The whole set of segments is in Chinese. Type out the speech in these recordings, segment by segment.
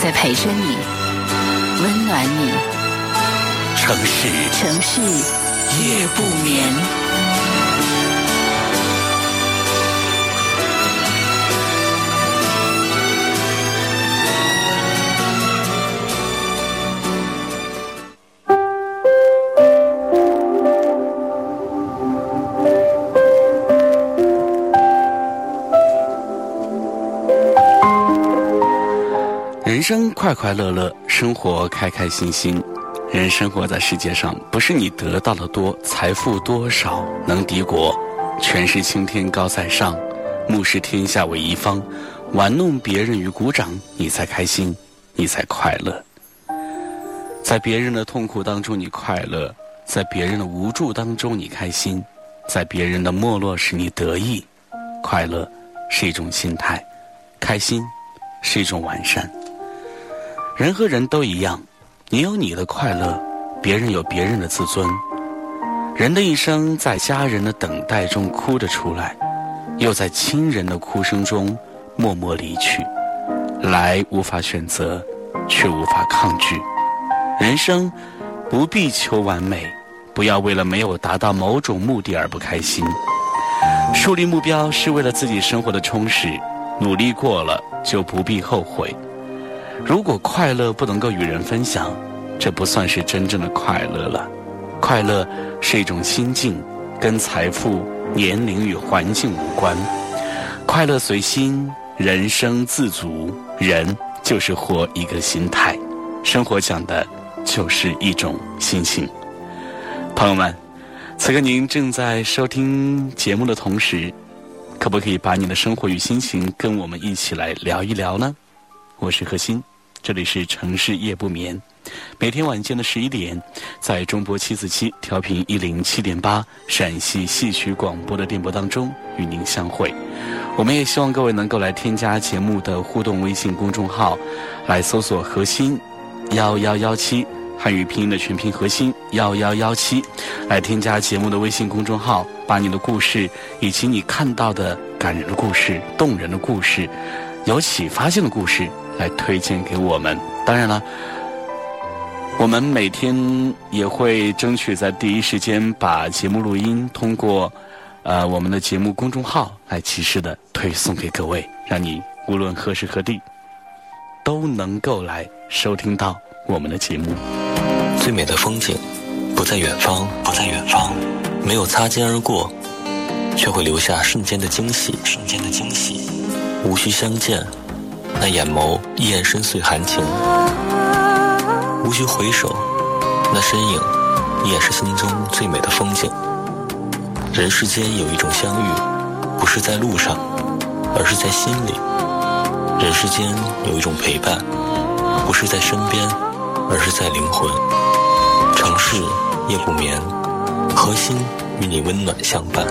在陪着你，温暖你。城市城市夜不眠。快快乐乐，生活开开心心。人生活在世界上，不是你得到的多，财富多少能敌国，权势青天高在上，目视天下为一方，玩弄别人与鼓掌，你才开心，你才快乐。在别人的痛苦当中你快乐，在别人的无助当中你开心，在别人的没落时你得意，快乐是一种心态，开心是一种完善。人和人都一样，你有你的快乐，别人有别人的自尊。人的一生在家人的等待中哭着出来，又在亲人的哭声中默默离去。来无法选择，却无法抗拒。人生不必求完美，不要为了没有达到某种目的而不开心。树立目标是为了自己生活的充实，努力过了就不必后悔。如果快乐不能够与人分享，这不算是真正的快乐了。快乐是一种心境，跟财富、年龄与环境无关。快乐随心，人生自足。人就是活一个心态，生活讲的就是一种心情。朋友们，此刻您正在收听节目的同时，可不可以把你的生活与心情跟我们一起来聊一聊呢？我是何欣，这里是城市夜不眠。每天晚间的十一点，在中波七四七调频一零七点八陕西戏曲广播的电波当中与您相会。我们也希望各位能够来添加节目的互动微信公众号，来搜索“核心幺幺幺七”汉语拼音的全拼“核心幺幺幺七”，来添加节目的微信公众号，把你的故事以及你看到的感人的故事、动人的故事、有启发性的故事来推荐给我们。当然了。我们每天也会争取在第一时间把节目录音通过，呃，我们的节目公众号来及时的推送给各位，让你无论何时何地都能够来收听到我们的节目。最美的风景不在远方，不在远方，没有擦肩而过，却会留下瞬间的惊喜，瞬间的惊喜。无需相见，那眼眸依然深邃含情。无需回首，那身影依然是心中最美的风景。人世间有一种相遇，不是在路上，而是在心里；人世间有一种陪伴，不是在身边，而是在灵魂。城市夜不眠，核心与你温暖相伴。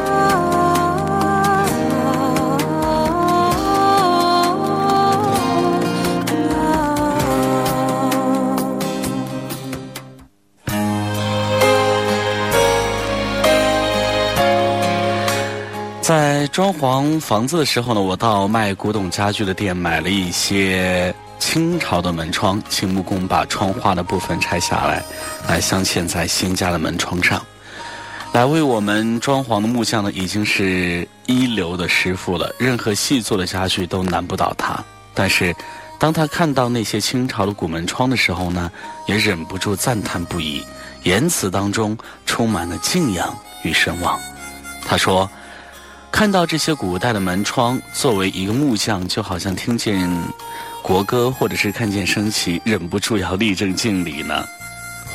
装潢房子的时候呢，我到卖古董家具的店买了一些清朝的门窗，请木工把窗花的部分拆下来，来镶嵌在新家的门窗上。来为我们装潢的木匠呢，已经是一流的师傅了，任何细作的家具都难不倒他。但是，当他看到那些清朝的古门窗的时候呢，也忍不住赞叹不已，言辞当中充满了敬仰与神往。他说。看到这些古代的门窗，作为一个木匠，就好像听见国歌，或者是看见升旗，忍不住要立正敬礼呢。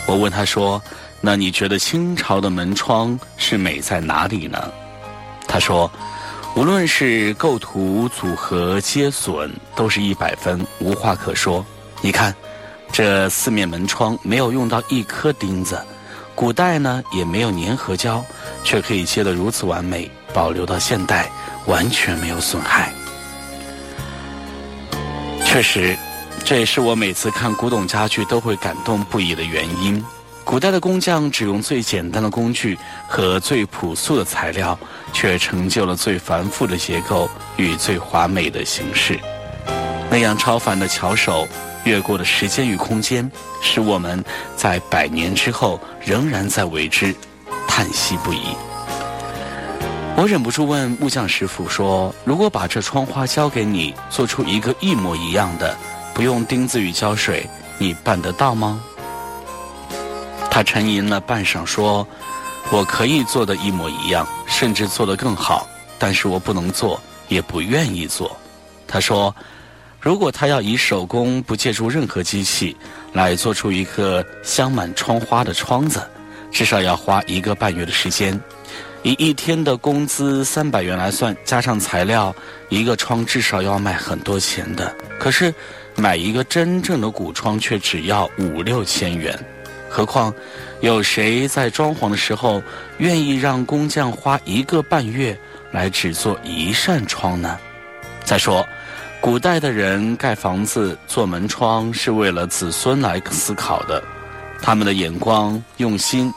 我问他说：“那你觉得清朝的门窗是美在哪里呢？”他说：“无论是构图、组合、接榫，都是一百分，无话可说。你看，这四面门窗没有用到一颗钉子，古代呢也没有粘合胶，却可以接得如此完美，保留到现代完全没有损害。确实，这也是我每次看古董家具都会感动不已的原因。古代的工匠只用最简单的工具和最朴素的材料，却成就了最繁复的结构与最华美的形式。那样超凡的巧手，越过的时间与空间，使我们在百年之后仍然在为之叹息不已。我忍不住问木匠师傅说：“如果把这窗花交给你，做出一个一模一样的，不用钉子与胶水，你办得到吗？”他沉吟了半晌，说：“我可以做的一模一样，甚至做得更好，但是我不能做，也不愿意做。”他说：“如果他要以手工，不借助任何机器，来做出一个镶满窗花的窗子，至少要花一个半月的时间。以一天的工资三百元来算，加上材料，一个窗至少要卖很多钱的。可是，买一个真正的古窗却只要五六千元。”何况，有谁在装潢的时候愿意让工匠花一个半月来只做一扇窗呢？再说，古代的人盖房子、做门窗是为了子孙来思考的，他们的眼光用心，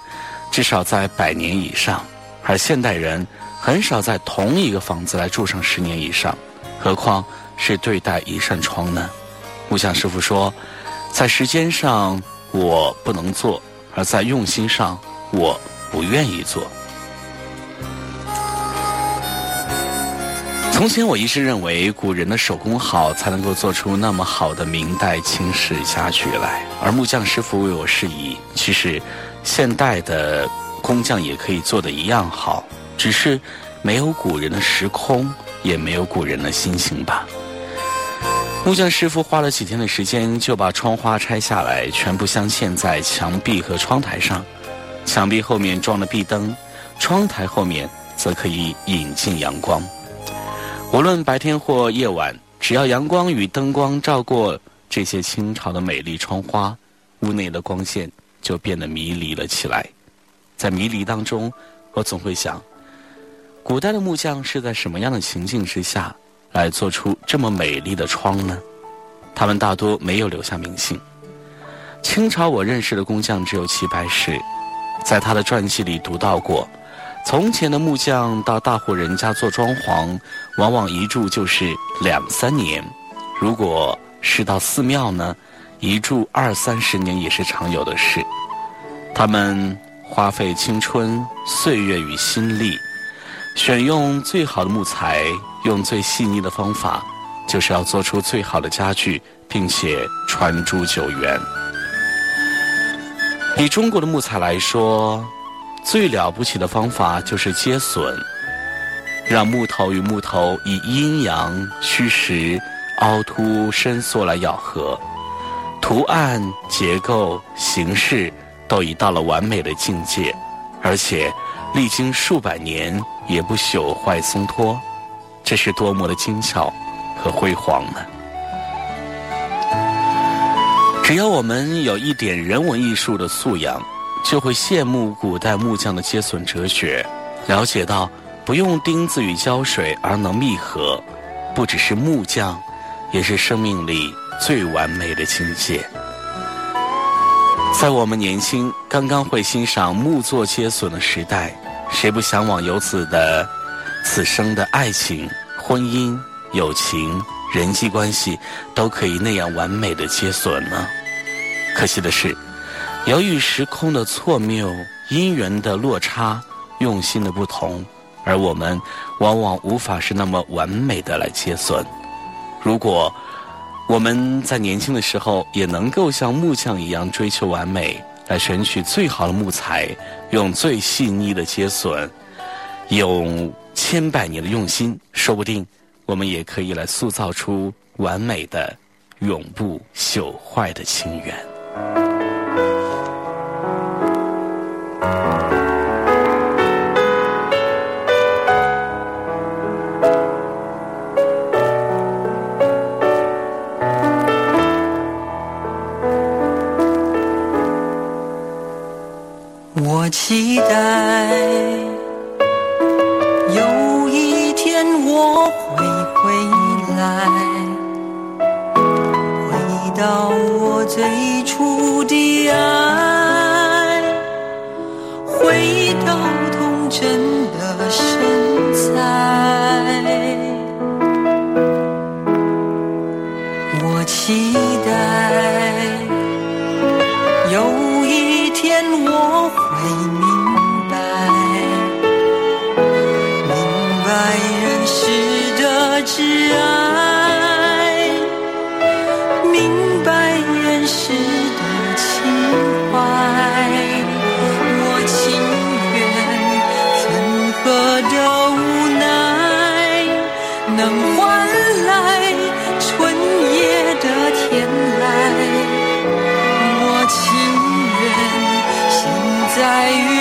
至少在百年以上；而现代人很少在同一个房子来住上十年以上，何况是对待一扇窗呢？木匠师傅说，在时间上。我不能做，而在用心上，我不愿意做。从前我一直认为古人的手工好，才能够做出那么好的明代清式家具来。而木匠师傅为我示意，其实现代的工匠也可以做的一样好，只是没有古人的时空，也没有古人的心情吧。木匠师傅花了几天的时间，就把窗花拆下来，全部镶嵌在墙壁和窗台上。墙壁后面装了壁灯，窗台后面则可以引进阳光。无论白天或夜晚，只要阳光与灯光照过这些清朝的美丽窗花，屋内的光线就变得迷离了起来。在迷离当中，我总会想，古代的木匠是在什么样的情境之下？来做出这么美丽的窗呢？他们大多没有留下名姓。清朝我认识的工匠只有齐白石，在他的传记里读到过，从前的木匠到大户人家做装潢，往往一住就是两三年；如果是到寺庙呢，一住二三十年也是常有的事。他们花费青春、岁月与心力，选用最好的木材。用最细腻的方法，就是要做出最好的家具，并且传诸久远。以中国的木材来说，最了不起的方法就是接榫，让木头与木头以阴阳、虚实、凹凸、伸缩来咬合，图案、结构、形式都已到了完美的境界，而且历经数百年也不朽坏松脱。这是多么的精巧和辉煌呢！只要我们有一点人文艺术的素养，就会羡慕古代木匠的接榫哲学，了解到不用钉子与胶水而能密合，不只是木匠，也是生命里最完美的境界。在我们年轻、刚刚会欣赏木作接榫的时代，谁不向往有此的？此生的爱情、婚姻、友情、人际关系，都可以那样完美的接损呢？可惜的是，由于时空的错谬、姻缘的落差、用心的不同，而我们往往无法是那么完美的来接损。如果我们在年轻的时候也能够像木匠一样追求完美，来选取最好的木材，用最细腻的接损，用。千百年的用心，说不定我们也可以来塑造出完美的、永不朽坏的情缘。我期待有一天我会回来回到我最初的爱。能换来春夜的天籁。我情愿现在与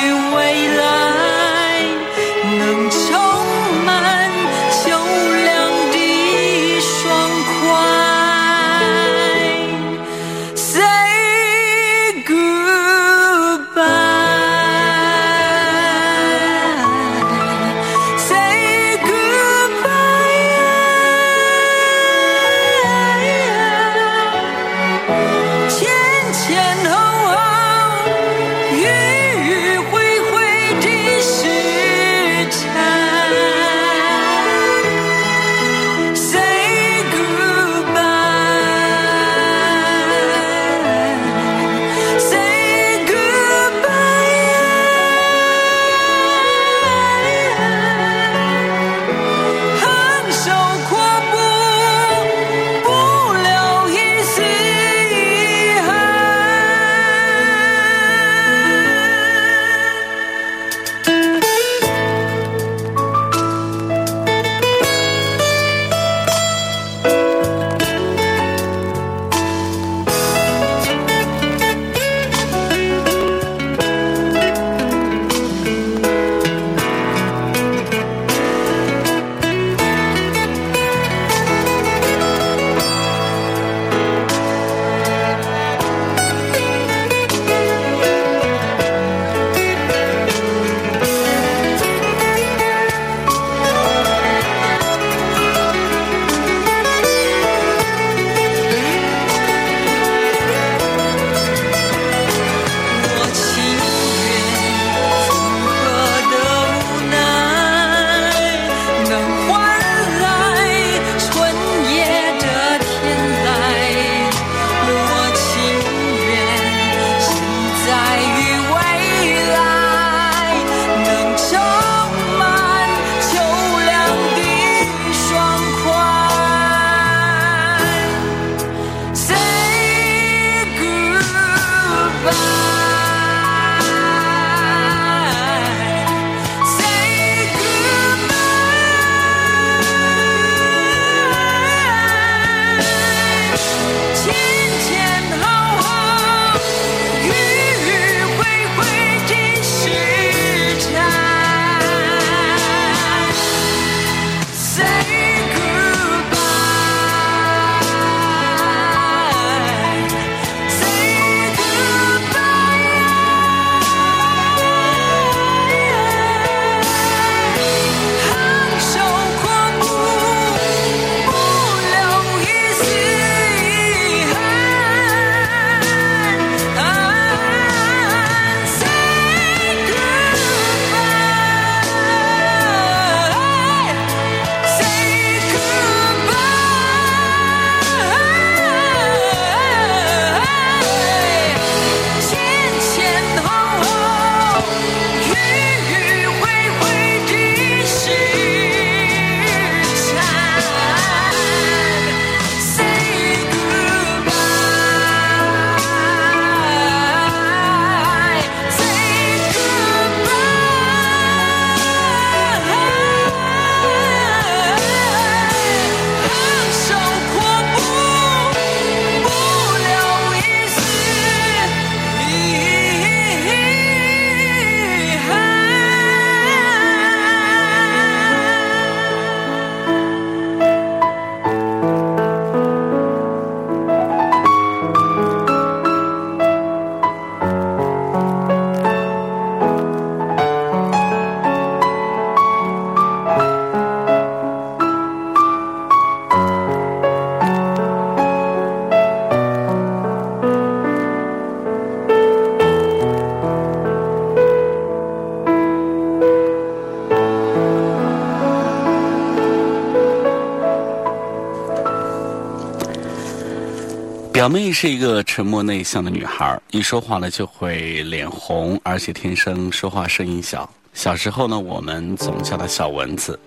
表妹是一个沉默内向的女孩，一说话呢就会脸红，而且天生说话声音小。小时候呢，我们总叫她小蚊子，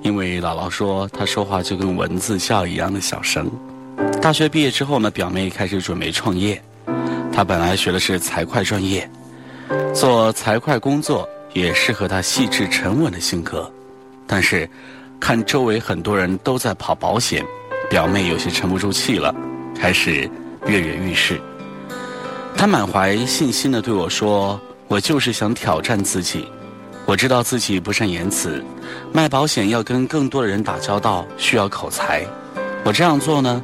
因为姥姥说她说话就跟蚊子叫一样的小声。大学毕业之后呢，表妹开始准备创业。她本来学的是财会专业，做财会工作也适合她细致沉稳的性格。但是，看周围很多人都在跑保险，表妹有些沉不住气了。开始跃跃欲试，他满怀信心的对我说：“我就是想挑战自己。我知道自己不善言辞，卖保险要跟更多的人打交道，需要口才。我这样做呢，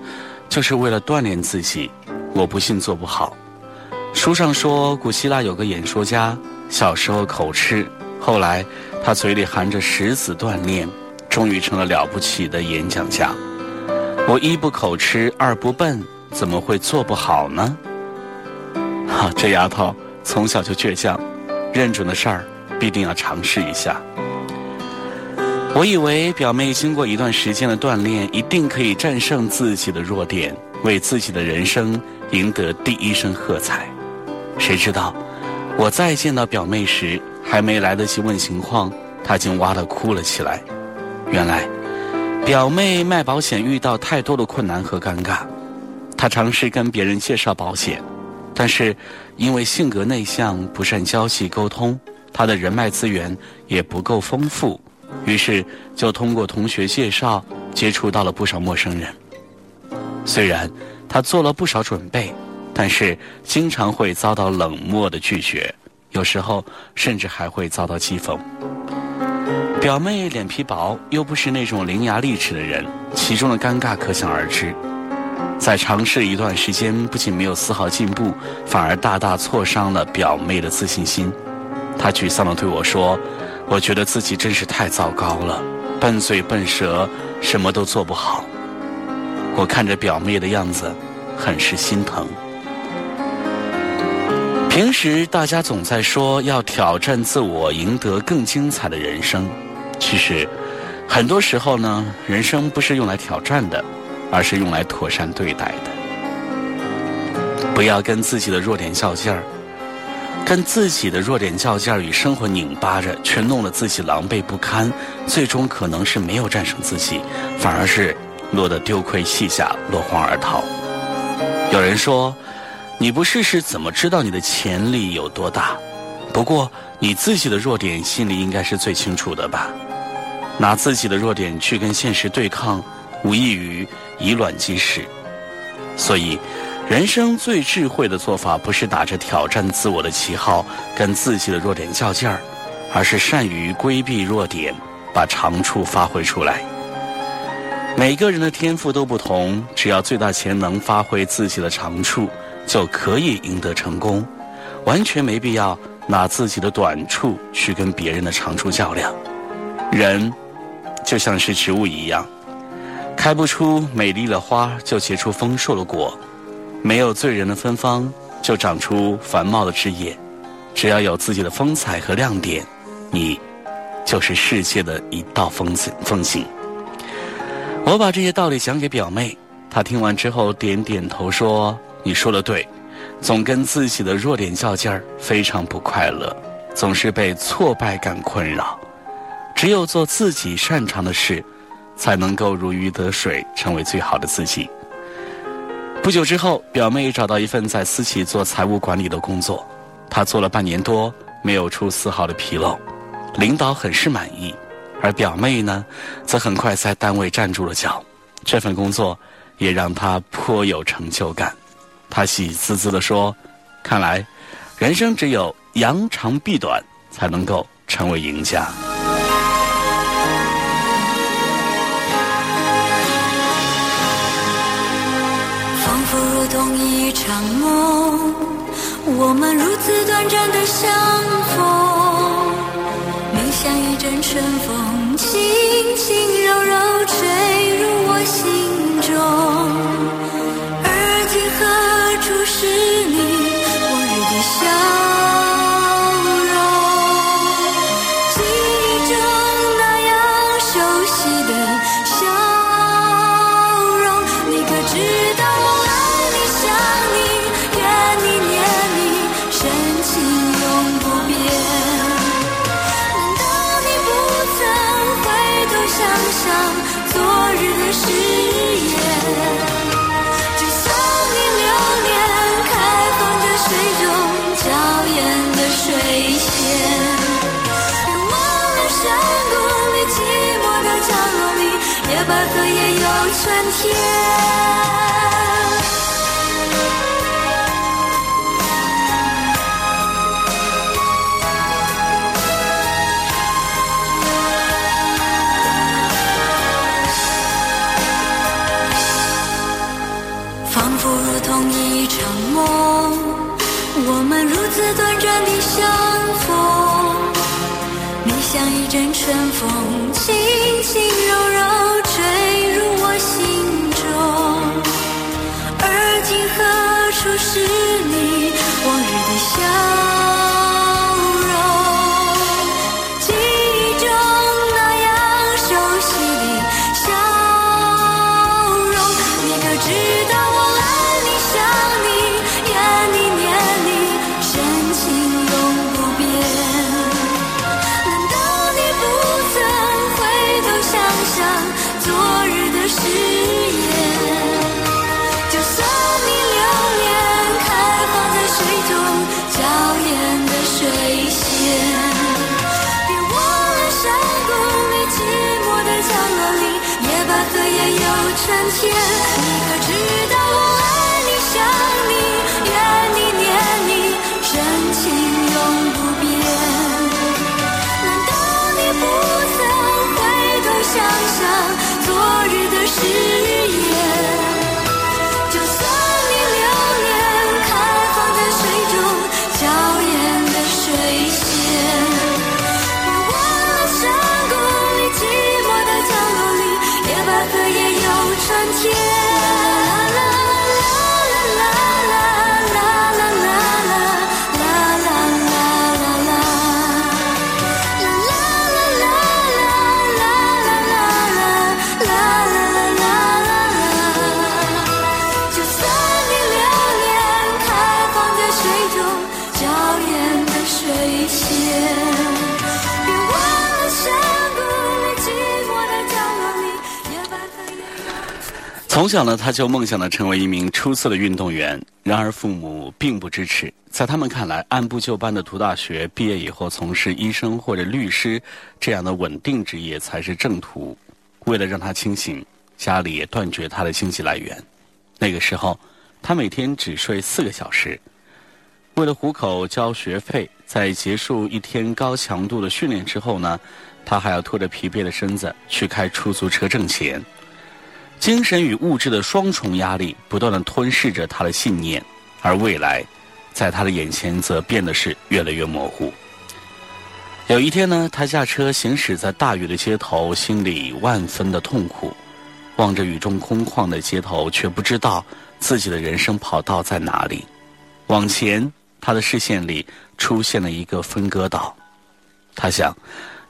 就是为了锻炼自己。我不信做不好。书上说，古希腊有个演说家，小时候口吃，后来他嘴里含着石子锻炼，终于成了了不起的演讲家。”我一不口吃，二不笨，怎么会做不好呢？哈，这丫头从小就倔强，认准的事儿必定要尝试一下。我以为表妹经过一段时间的锻炼，一定可以战胜自己的弱点，为自己的人生赢得第一声喝彩。谁知道，我再见到表妹时，还没来得及问情况，她竟哇的哭了起来。原来。表妹卖保险遇到太多的困难和尴尬，她尝试跟别人介绍保险，但是因为性格内向，不善交际沟通，她的人脉资源也不够丰富，于是就通过同学介绍接触到了不少陌生人。虽然她做了不少准备，但是经常会遭到冷漠的拒绝，有时候甚至还会遭到讥讽。表妹脸皮薄，又不是那种伶牙俐齿的人，其中的尴尬可想而知。在尝试一段时间，不仅没有丝毫进步，反而大大挫伤了表妹的自信心。她沮丧地对我说：“我觉得自己真是太糟糕了，笨嘴笨舌，什么都做不好。”我看着表妹的样子，很是心疼。平时大家总在说要挑战自我，赢得更精彩的人生。其实，很多时候呢，人生不是用来挑战的，而是用来妥善对待的。不要跟自己的弱点较劲儿，跟自己的弱点较劲儿，与生活拧巴着，却弄得自己狼狈不堪，最终可能是没有战胜自己，反而是落得丢盔弃甲，落荒而逃。有人说，你不试试怎么知道你的潜力有多大？不过你自己的弱点，心里应该是最清楚的吧。拿自己的弱点去跟现实对抗，无异于以卵击石。所以，人生最智慧的做法，不是打着挑战自我的旗号跟自己的弱点较劲儿，而是善于规避弱点，把长处发挥出来。每个人的天赋都不同，只要最大潜能发挥自己的长处，就可以赢得成功。完全没必要拿自己的短处去跟别人的长处较量。人。就像是植物一样，开不出美丽的花，就结出丰硕的果；没有醉人的芬芳，就长出繁茂的枝叶。只要有自己的风采和亮点，你就是世界的一道风景。风景。我把这些道理讲给表妹，她听完之后点点头说：“你说的对，总跟自己的弱点较劲儿，非常不快乐，总是被挫败感困扰。”只有做自己擅长的事，才能够如鱼得水，成为最好的自己。不久之后，表妹找到一份在私企做财务管理的工作，她做了半年多，没有出丝毫的纰漏，领导很是满意。而表妹呢，则很快在单位站住了脚，这份工作也让她颇有成就感。她喜滋滋地说：“看来，人生只有扬长避短，才能够成为赢家。”懂一场梦，我们如此短暂的相逢，你像一阵春风，轻轻柔柔吹入我心中。而今何处是春天。有春天你可知道我爱你想你怨你念你深情永不变。难道你不曾回头想想昨日的誓言从小呢，他就梦想着成为一名出色的运动员。然而父母并不支持，在他们看来，按部就班的读大学，毕业以后从事医生或者律师这样的稳定职业才是正途。为了让他清醒，家里也断绝他的经济来源。那个时候，他每天只睡四个小时。为了糊口交学费，在结束一天高强度的训练之后呢，他还要拖着疲惫的身子去开出租车挣钱。精神与物质的双重压力不断的吞噬着他的信念，而未来，在他的眼前则变得是越来越模糊。有一天呢，他驾车行驶在大雨的街头，心里万分的痛苦，望着雨中空旷的街头，却不知道自己的人生跑道在哪里。往前，他的视线里出现了一个分割岛，他想，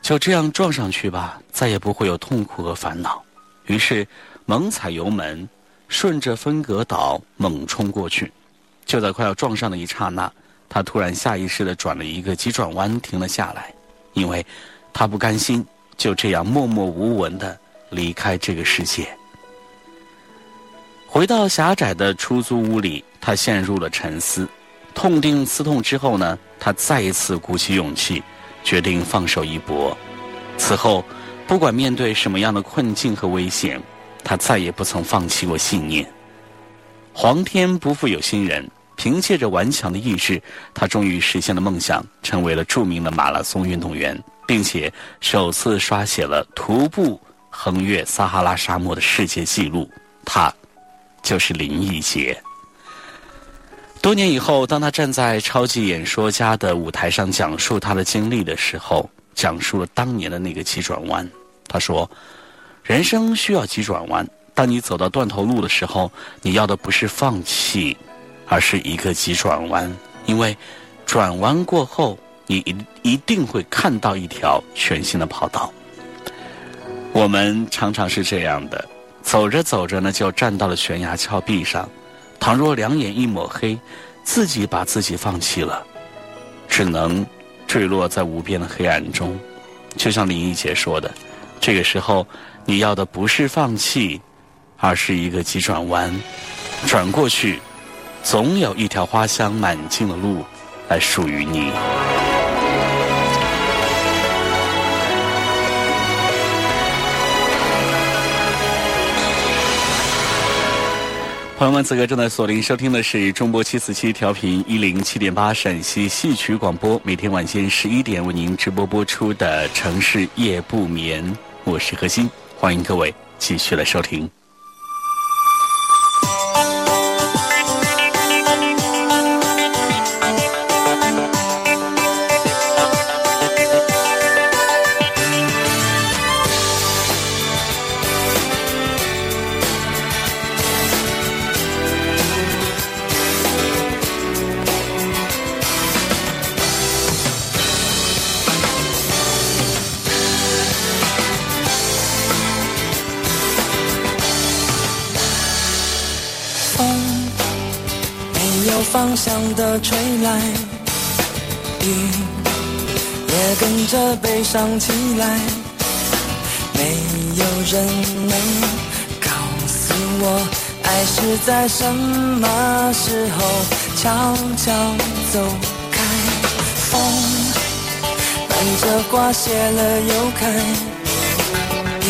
就这样撞上去吧，再也不会有痛苦和烦恼。于是，猛踩油门，顺着分隔岛猛冲过去。就在快要撞上的一刹那，他突然下意识地转了一个急转弯，停了下来，因为他不甘心就这样默默无闻地离开这个世界。回到狭窄的出租屋里，他陷入了沉思。痛定思痛之后呢，他再一次鼓起勇气，决定放手一搏。此后，不管面对什么样的困境和危险，他再也不曾放弃过信念。皇天不负有心人，凭借着顽强的意志，他终于实现了梦想，成为了著名的马拉松运动员，并且首次刷写了徒步横越撒哈拉沙漠的世界纪录。他就是林奕杰。多年以后，当他站在超级演说家的舞台上讲述他的经历的时候，讲述了当年的那个急转弯。他说：“人生需要急转弯。当你走到断头路的时候，你要的不是放弃，而是一个急转弯。因为转弯过后，你一一定会看到一条全新的跑道。我们常常是这样的，走着走着呢，就站到了悬崖峭壁上。倘若两眼一抹黑，自己把自己放弃了，只能坠落在无边的黑暗中。就像林忆杰说的，这个时候你要的不是放弃，而是一个急转弯，转过去，总有一条花香满径的路来属于你。朋友们，此刻正在锁定收听的是中波七四七调频一零七点八陕西戏曲广播，每天晚间十一点为您直播播出的《城市夜不眠》，我是何欣，欢迎各位继续来收听。着悲伤起来。没有人能告诉我，爱是在什么时候悄悄走开。风伴着花谢了又开，雨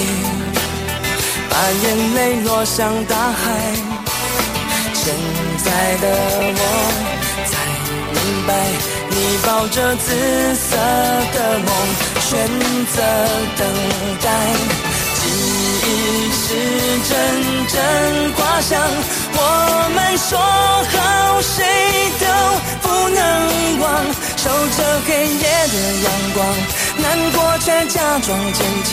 把眼泪落向大海。现在的我才明白，抱着紫色的梦，选择等待。记忆是阵阵花香，我们说好谁都不能忘，守着黑夜的阳光，难过却假装坚强。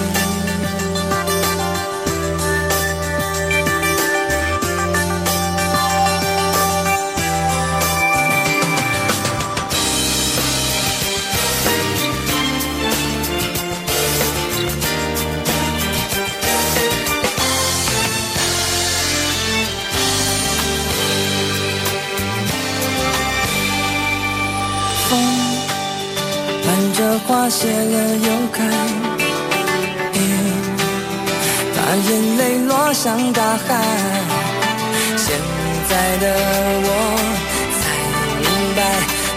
花谢了又开，把眼泪落向大海。现在的我才明白，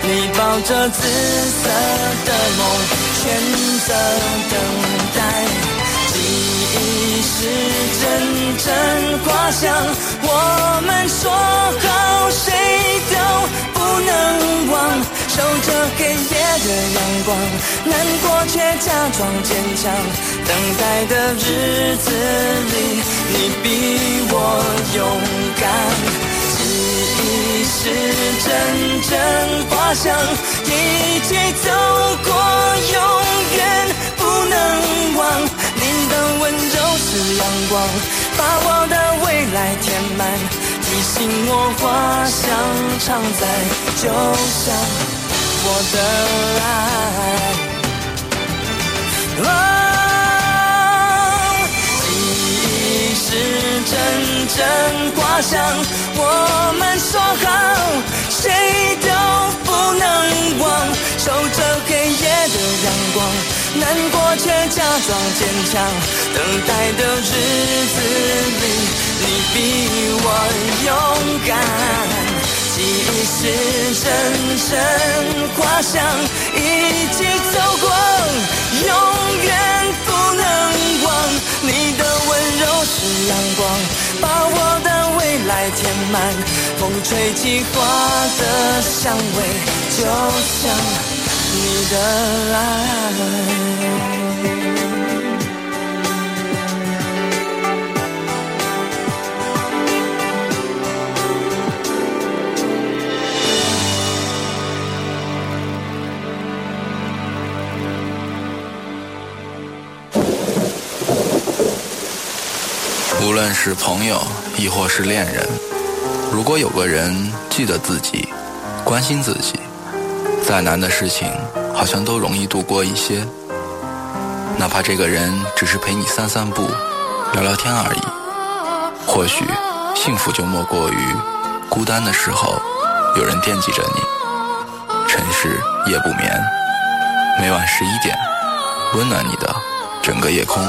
你抱着紫色的梦，选择等待。记忆是阵阵花香，我们说好谁都不能忘。守着黑夜的阳光，难过却假装坚强。等待的日子里，你比我勇敢。记忆是阵阵花香，一起走过，永远不能忘。的温柔是阳光，把我的未来填满，提醒我花香常在，就像。我的爱，记忆是阵阵花香，我们说好，谁都不能忘。守着黑夜的阳光，难过却假装坚强。等待的日子里，你比我勇敢。记忆是阵阵花香，一起走过，永远不能忘。你的温柔是阳光，把我的来填满。风吹起花的香味，就像你的爱。无论是朋友，亦或是恋人，如果有个人记得自己，关心自己，再难的事情好像都容易度过一些。哪怕这个人只是陪你散散步、聊聊天而已，或许幸福就莫过于孤单的时候有人惦记着你。城市夜不眠，每晚十一点，温暖你的整个夜空。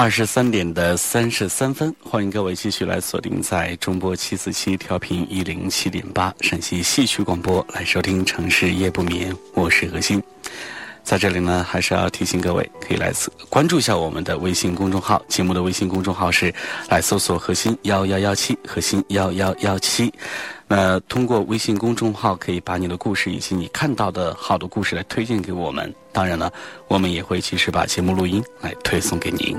二十三点的三十三分，欢迎各位继续来锁定在中波七四七调频一零七点八陕西戏曲广播来收听《城市夜不眠》，我是何欣。在这里呢，还是要提醒各位，可以来关注一下我们的微信公众号。节目的微信公众号是来搜索“核心幺幺幺七”，核心幺幺幺七。那通过微信公众号，可以把你的故事以及你看到的好的故事来推荐给我们。当然了，我们也会及时把节目录音来推送给您。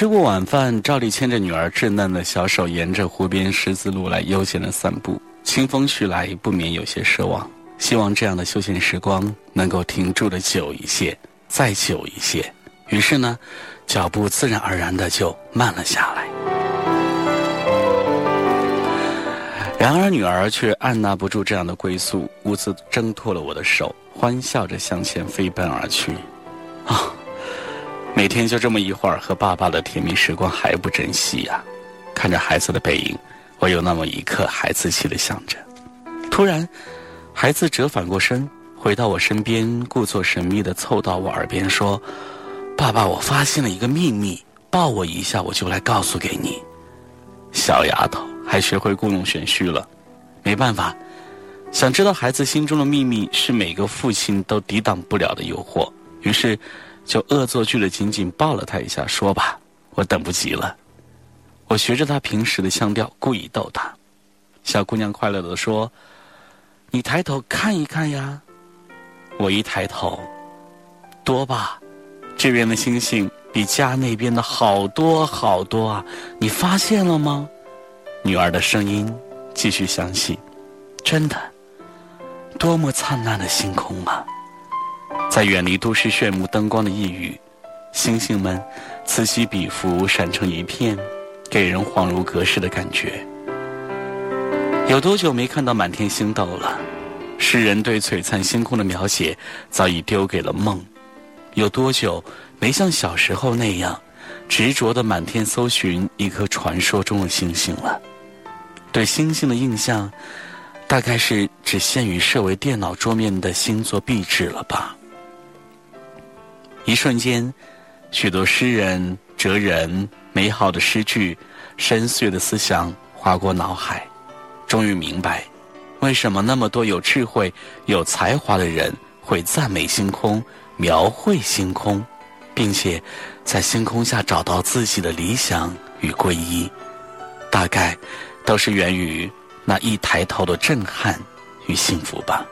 吃过晚饭，赵丽牵着女儿稚嫩的小手，沿着湖边十字路来悠闲的散步。清风徐来，不免有些奢望，希望这样的休闲时光能够停住的久一些，再久一些。于是呢，脚步自然而然的就慢了下来。然而女儿却按捺不住这样的归宿，兀自挣脱了我的手，欢笑着向前飞奔而去。啊！每天就这么一会儿和爸爸的甜蜜时光还不珍惜呀！看着孩子的背影，我有那么一刻孩子气的想着。突然，孩子折返过身，回到我身边，故作神秘的凑到我耳边说：“爸爸，我发现了一个秘密，抱我一下，我就来告诉给你。”小丫头还学会故弄玄虚了，没办法，想知道孩子心中的秘密是每个父亲都抵挡不了的诱惑，于是。就恶作剧的紧紧抱了他一下，说吧，我等不及了。我学着他平时的腔调，故意逗他。小姑娘快乐的说：“你抬头看一看呀。”我一抬头，多吧，这边的星星比家那边的好多好多啊！你发现了吗？女儿的声音继续响起：“真的，多么灿烂的星空啊！”在远离都市炫目灯光的异域，星星们此起彼伏，闪成一片，给人恍如隔世的感觉。有多久没看到满天星斗了？诗人对璀璨星空的描写早已丢给了梦。有多久没像小时候那样执着的满天搜寻一颗传说中的星星了？对星星的印象，大概是只限于设为电脑桌面的星座壁纸了吧？一瞬间，许多诗人、哲人、美好的诗句、深邃的思想划过脑海，终于明白，为什么那么多有智慧、有才华的人会赞美星空、描绘星空，并且在星空下找到自己的理想与皈依，大概都是源于那一抬头的震撼与幸福吧。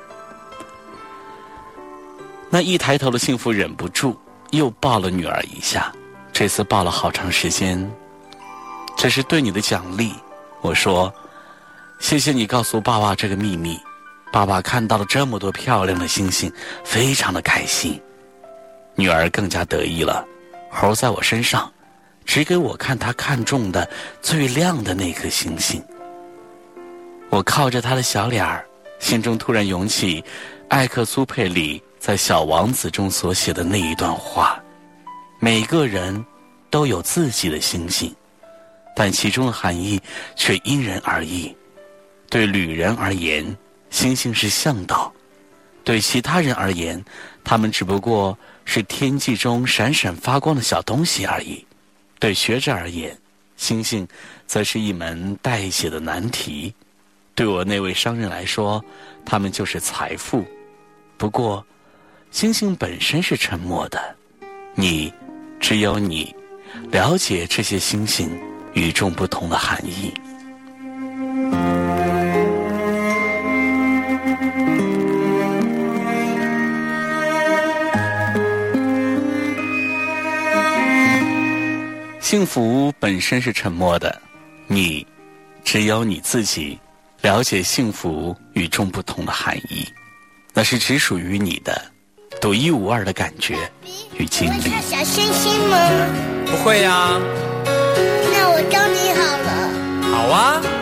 那一抬头的幸福，忍不住又抱了女儿一下。这次抱了好长时间。这是对你的奖励，我说，谢谢你告诉爸爸这个秘密。爸爸看到了这么多漂亮的星星，非常的开心。女儿更加得意了，猴在我身上，指给我看她看中的最亮的那颗星星。我靠着她的小脸儿，心中突然涌起艾克苏佩里。在《小王子》中所写的那一段话，每个人都有自己的星星，但其中的含义却因人而异。对旅人而言，星星是向导；对其他人而言，他们只不过是天际中闪闪发光的小东西而已。对学者而言，星星则是一门待解的难题；对我那位商人来说，他们就是财富。不过。星星本身是沉默的，你，只有你，了解这些星星与众不同的含义。幸福本身是沉默的，你，只有你自己，了解幸福与众不同的含义，那是只属于你的。独一无二的感觉与经历。小星星吗？不会呀。那我教你好了。好啊。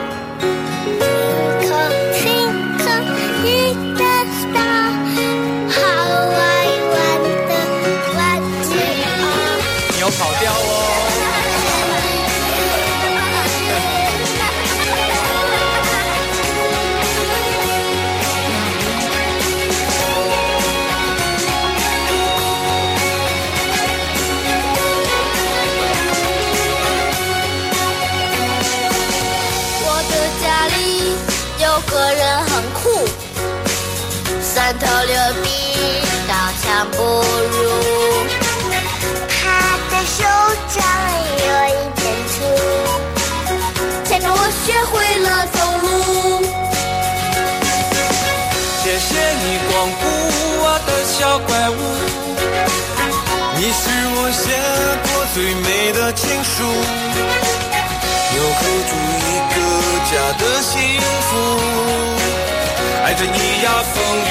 的情书，有刻住一个家的幸福。爱着你呀，风雨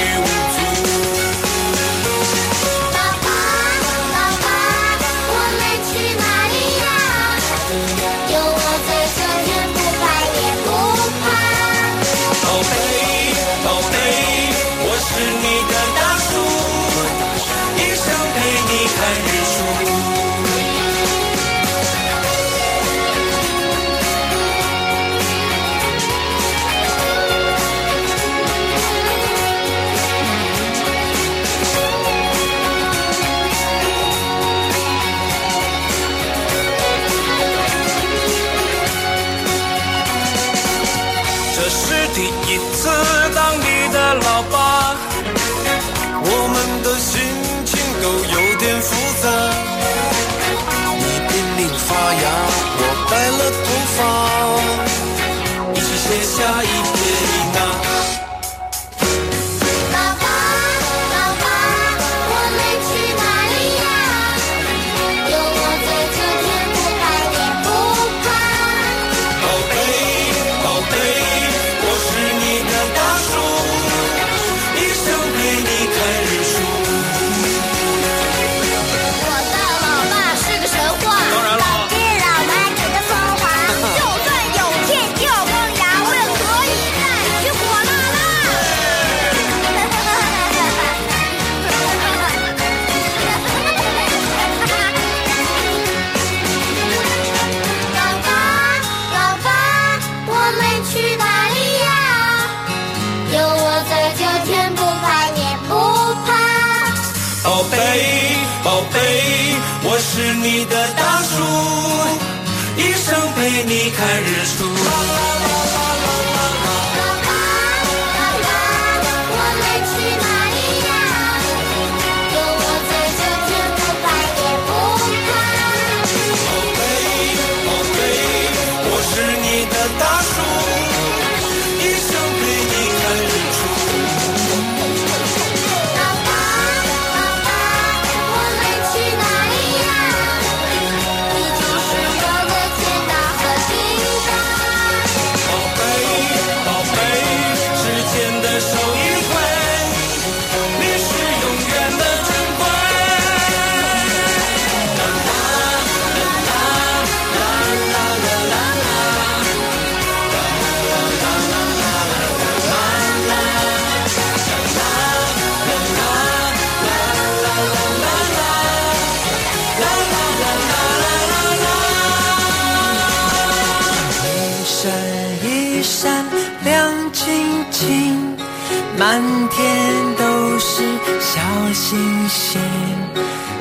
满天都是小星星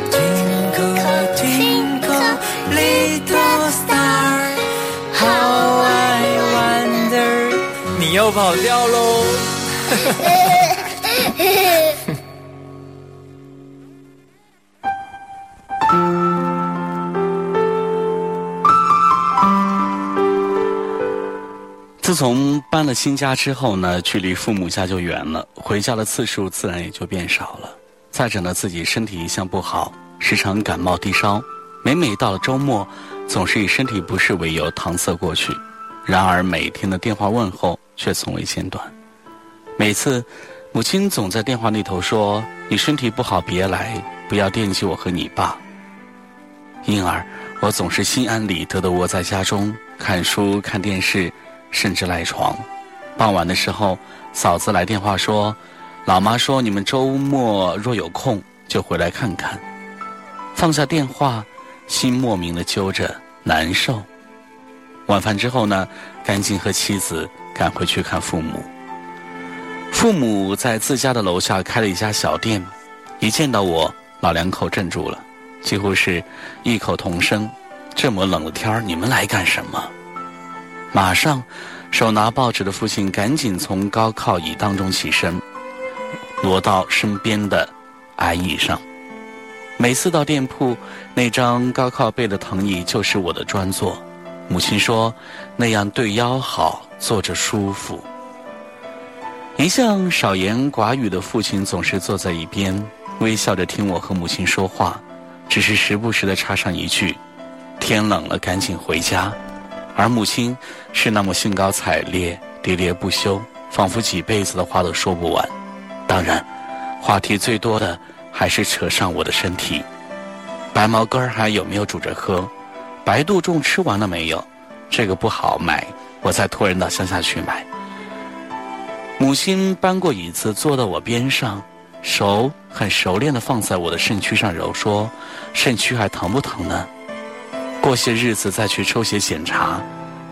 ，Twinkle twinkle little star，How I wonder，你又跑掉喽。从搬了新家之后呢，距离父母家就远了，回家的次数自然也就变少了。再者呢，自己身体一向不好，时常感冒低烧，每每到了周末，总是以身体不适为由搪塞过去。然而每天的电话问候却从未间断。每次，母亲总在电话那头说：“你身体不好别来，不要惦记我和你爸。”因而，我总是心安理得地窝在家中看书、看电视，甚至赖床。傍晚的时候，嫂子来电话说：“老妈说你们周末若有空就回来看看。”放下电话，心莫名的揪着，难受。晚饭之后呢，赶紧和妻子赶回去看父母。父母在自家的楼下开了一家小店，一见到我，老两口镇住了。几乎是异口同声：“这么冷的天儿，你们来干什么？”马上，手拿报纸的父亲赶紧从高靠椅当中起身，挪到身边的矮椅上。每次到店铺，那张高靠背的藤椅就是我的专座。母亲说：“那样对腰好，坐着舒服。”一向少言寡语的父亲总是坐在一边，微笑着听我和母亲说话。只是时不时的插上一句：“天冷了，赶紧回家。”而母亲是那么兴高采烈、喋喋不休，仿佛几辈子的话都说不完。当然，话题最多的还是扯上我的身体。白毛根儿还有没有煮着喝？白杜仲吃完了没有？这个不好买，我再托人到乡下去买。母亲搬过椅子坐到我边上。手很熟练地放在我的肾区上揉，说：“肾区还疼不疼呢？过些日子再去抽血检查，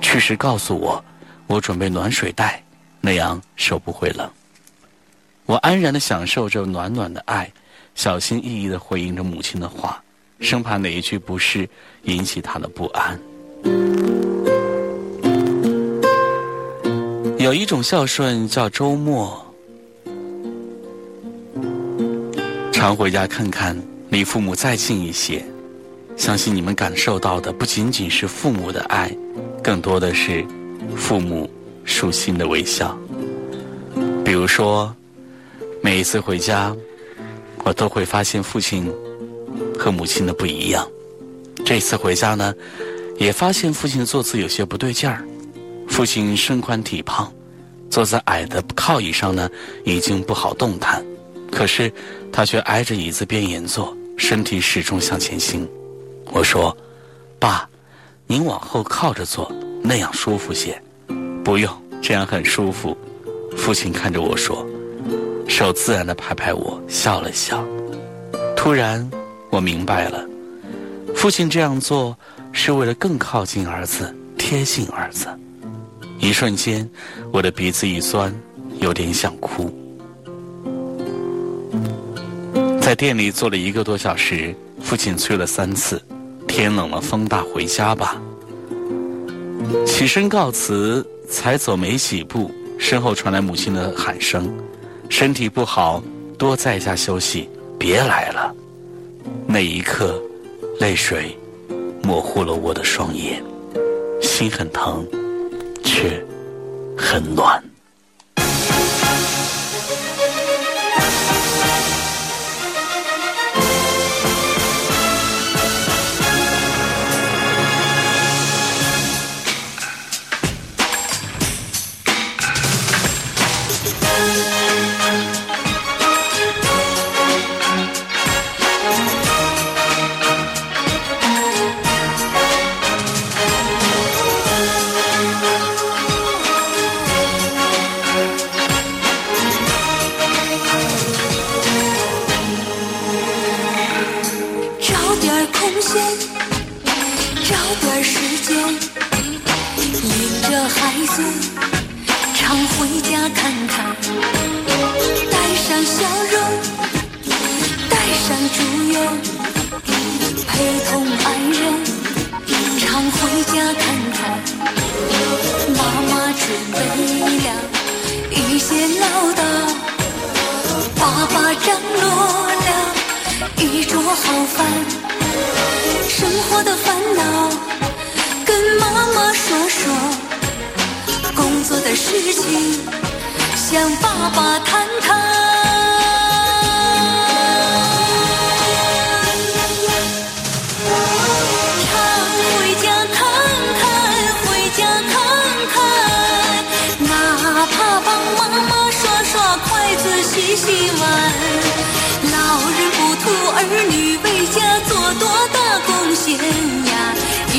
去时告诉我，我准备暖水袋，那样手不会冷。”我安然的享受着暖暖的爱，小心翼翼的回应着母亲的话，生怕哪一句不是引起她的不安。有一种孝顺叫周末。常回家看看，离父母再近一些，相信你们感受到的不仅仅是父母的爱，更多的是父母舒心的微笑。比如说，每一次回家，我都会发现父亲和母亲的不一样。这次回家呢，也发现父亲坐姿有些不对劲儿。父亲身宽体胖，坐在矮的靠椅上呢，已经不好动弹。可是，他却挨着椅子边沿坐，身体始终向前倾。我说：“爸，您往后靠着坐，那样舒服些。”不用，这样很舒服。父亲看着我说，手自然的拍拍我，笑了笑。突然，我明白了，父亲这样做是为了更靠近儿子，贴近儿子。一瞬间，我的鼻子一酸，有点想哭。在店里坐了一个多小时，父亲催了三次：“天冷了，风大，回家吧。”起身告辞，才走没几步，身后传来母亲的喊声：“身体不好，多在家休息，别来了。”那一刻，泪水模糊了我的双眼，心很疼，却很暖。的烦恼跟妈妈说说工作的事情向爸爸谈谈。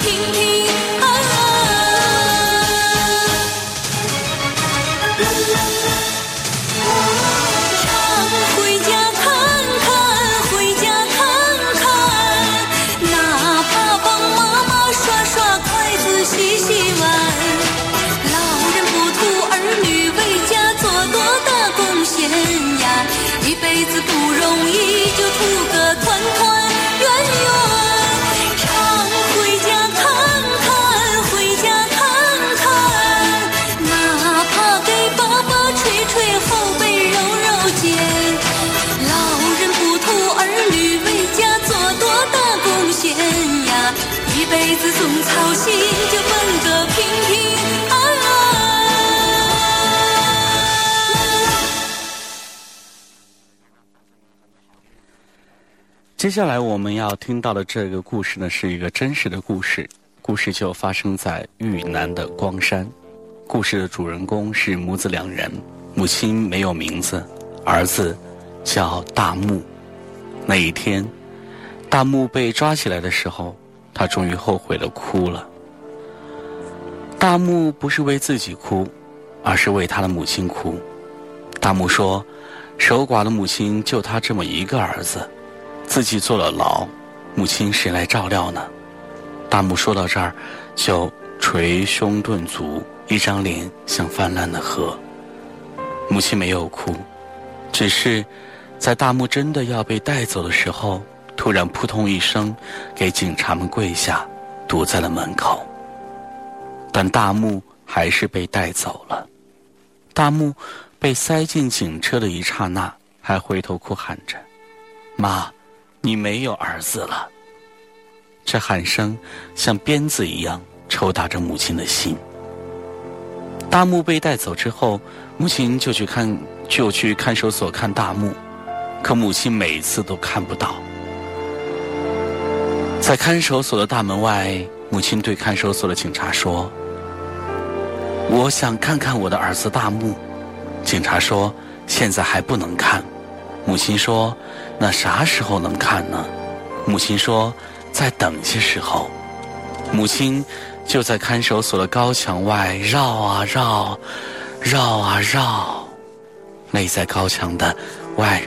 平平接下来我们要听到的这个故事呢，是一个真实的故事。故事就发生在豫南的光山。故事的主人公是母子两人，母亲没有名字，儿子叫大木。那一天，大木被抓起来的时候，他终于后悔的哭了。大木不是为自己哭，而是为他的母亲哭。大木说：“守寡的母亲就他这么一个儿子。”自己坐了牢，母亲谁来照料呢？大木说到这儿，就捶胸顿足，一张脸像泛滥的河。母亲没有哭，只是在大木真的要被带走的时候，突然扑通一声，给警察们跪下，堵在了门口。但大木还是被带走了。大木被塞进警车的一刹那，还回头哭喊着：“妈！”你没有儿子了。这喊声像鞭子一样抽打着母亲的心。大木被带走之后，母亲就去看，就去看守所看大木，可母亲每次都看不到。在看守所的大门外，母亲对看守所的警察说：“我想看看我的儿子大木。”警察说：“现在还不能看。”母亲说：“那啥时候能看呢？”母亲说：“再等些时候。”母亲就在看守所的高墙外绕啊绕，绕啊绕，累在高墙的外，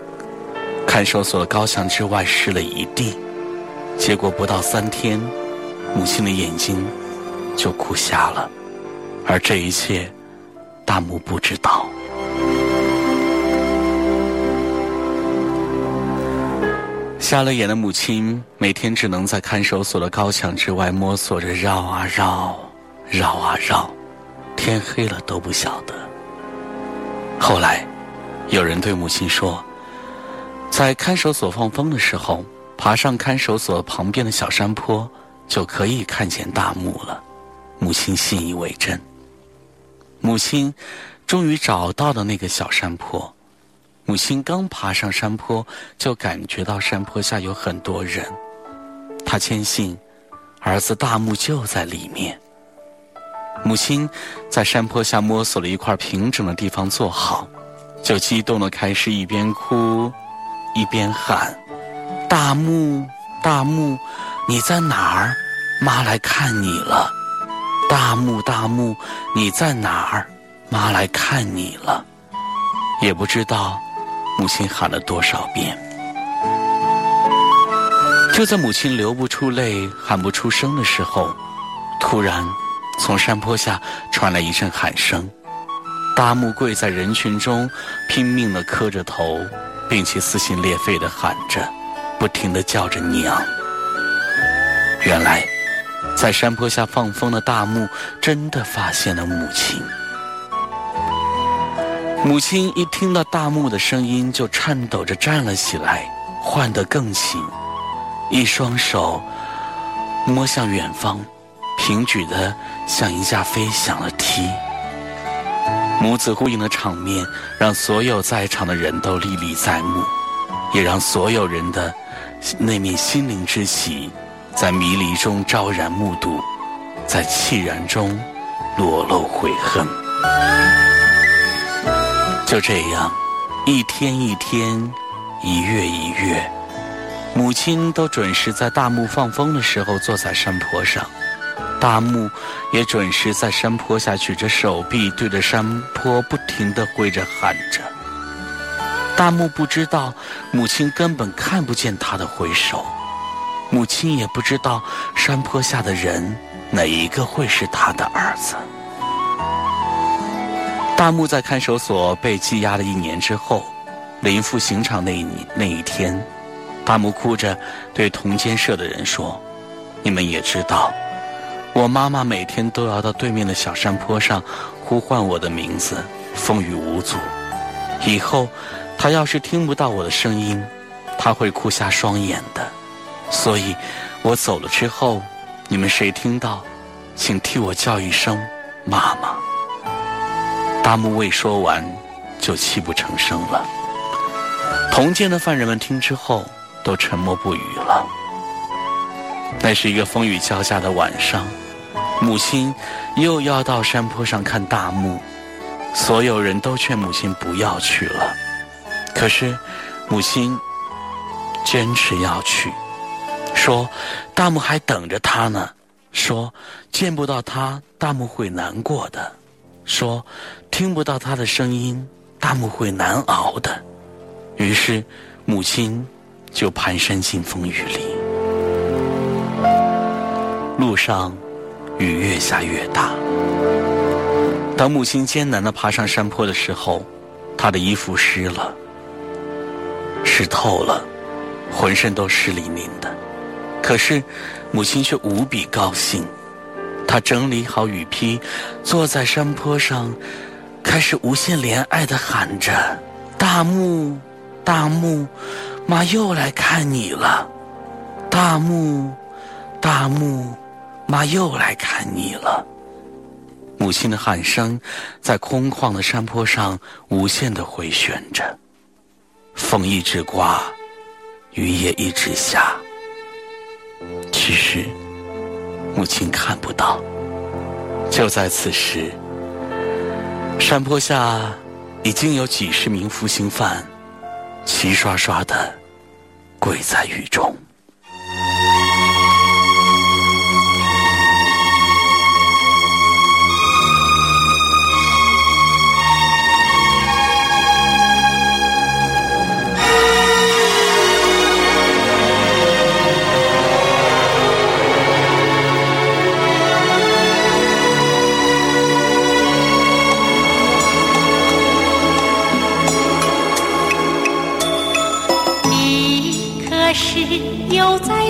看守所的高墙之外湿了一地。结果不到三天，母亲的眼睛就哭瞎了，而这一切，大木不知道。瞎了眼的母亲每天只能在看守所的高墙之外摸索着绕啊绕，绕啊绕，天黑了都不晓得。后来，有人对母亲说，在看守所放风的时候，爬上看守所旁边的小山坡，就可以看见大木了。母亲信以为真。母亲终于找到了那个小山坡。母亲刚爬上山坡，就感觉到山坡下有很多人。她坚信，儿子大木就在里面。母亲在山坡下摸索了一块平整的地方坐好，就激动的开始一边哭，一边喊：“大木，大木，你在哪儿？妈来看你了。大木，大木，你在哪儿？妈来看你了。”也不知道。母亲喊了多少遍？就在母亲流不出泪、喊不出声的时候，突然从山坡下传来一阵喊声。大木跪在人群中，拼命地磕着头，并且撕心裂肺地喊着，不停地叫着娘。原来，在山坡下放风的大木真的发现了母亲。母亲一听到大木的声音，就颤抖着站了起来，唤得更紧，一双手摸向远方，平举的像一架飞翔的梯。母子呼应的场面，让所有在场的人都历历在目，也让所有人的那面心灵之喜，在迷离中昭然目睹，在凄然中裸露悔恨。就这样，一天一天，一月一月，母亲都准时在大木放风的时候坐在山坡上，大木也准时在山坡下举着手臂对着山坡不停地挥着喊着。大木不知道，母亲根本看不见他的挥手，母亲也不知道山坡下的人哪一个会是他的儿子。大木在看守所被羁押了一年之后，临赴刑场那一那一天，大木哭着对同监舍的人说：“你们也知道，我妈妈每天都要到对面的小山坡上呼唤我的名字，风雨无阻。以后，她要是听不到我的声音，她会哭瞎双眼的。所以，我走了之后，你们谁听到，请替我叫一声妈妈。”大木未说完，就泣不成声了。同监的犯人们听之后，都沉默不语了。那是一个风雨交加的晚上，母亲又要到山坡上看大木，所有人都劝母亲不要去了，可是母亲坚持要去，说大木还等着他呢，说见不到他，大木会难过的。说，听不到他的声音，大木会难熬的。于是，母亲就蹒跚进风雨里。路上，雨越下越大。当母亲艰难的爬上山坡的时候，她的衣服湿了，湿透了，浑身都湿淋淋的。可是，母亲却无比高兴。他整理好雨披，坐在山坡上，开始无限怜爱的喊着：“大木，大木，妈又来看你了。大木，大木，妈又来看你了。”母亲的喊声在空旷的山坡上无限的回旋着，风一直刮，雨也一直下。其实。母亲看不到。就在此时，山坡下已经有几十名服刑犯齐刷刷的跪在雨中。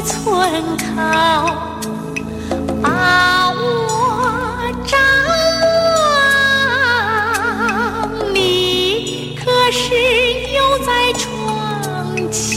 村口把我张望你可是又在窗前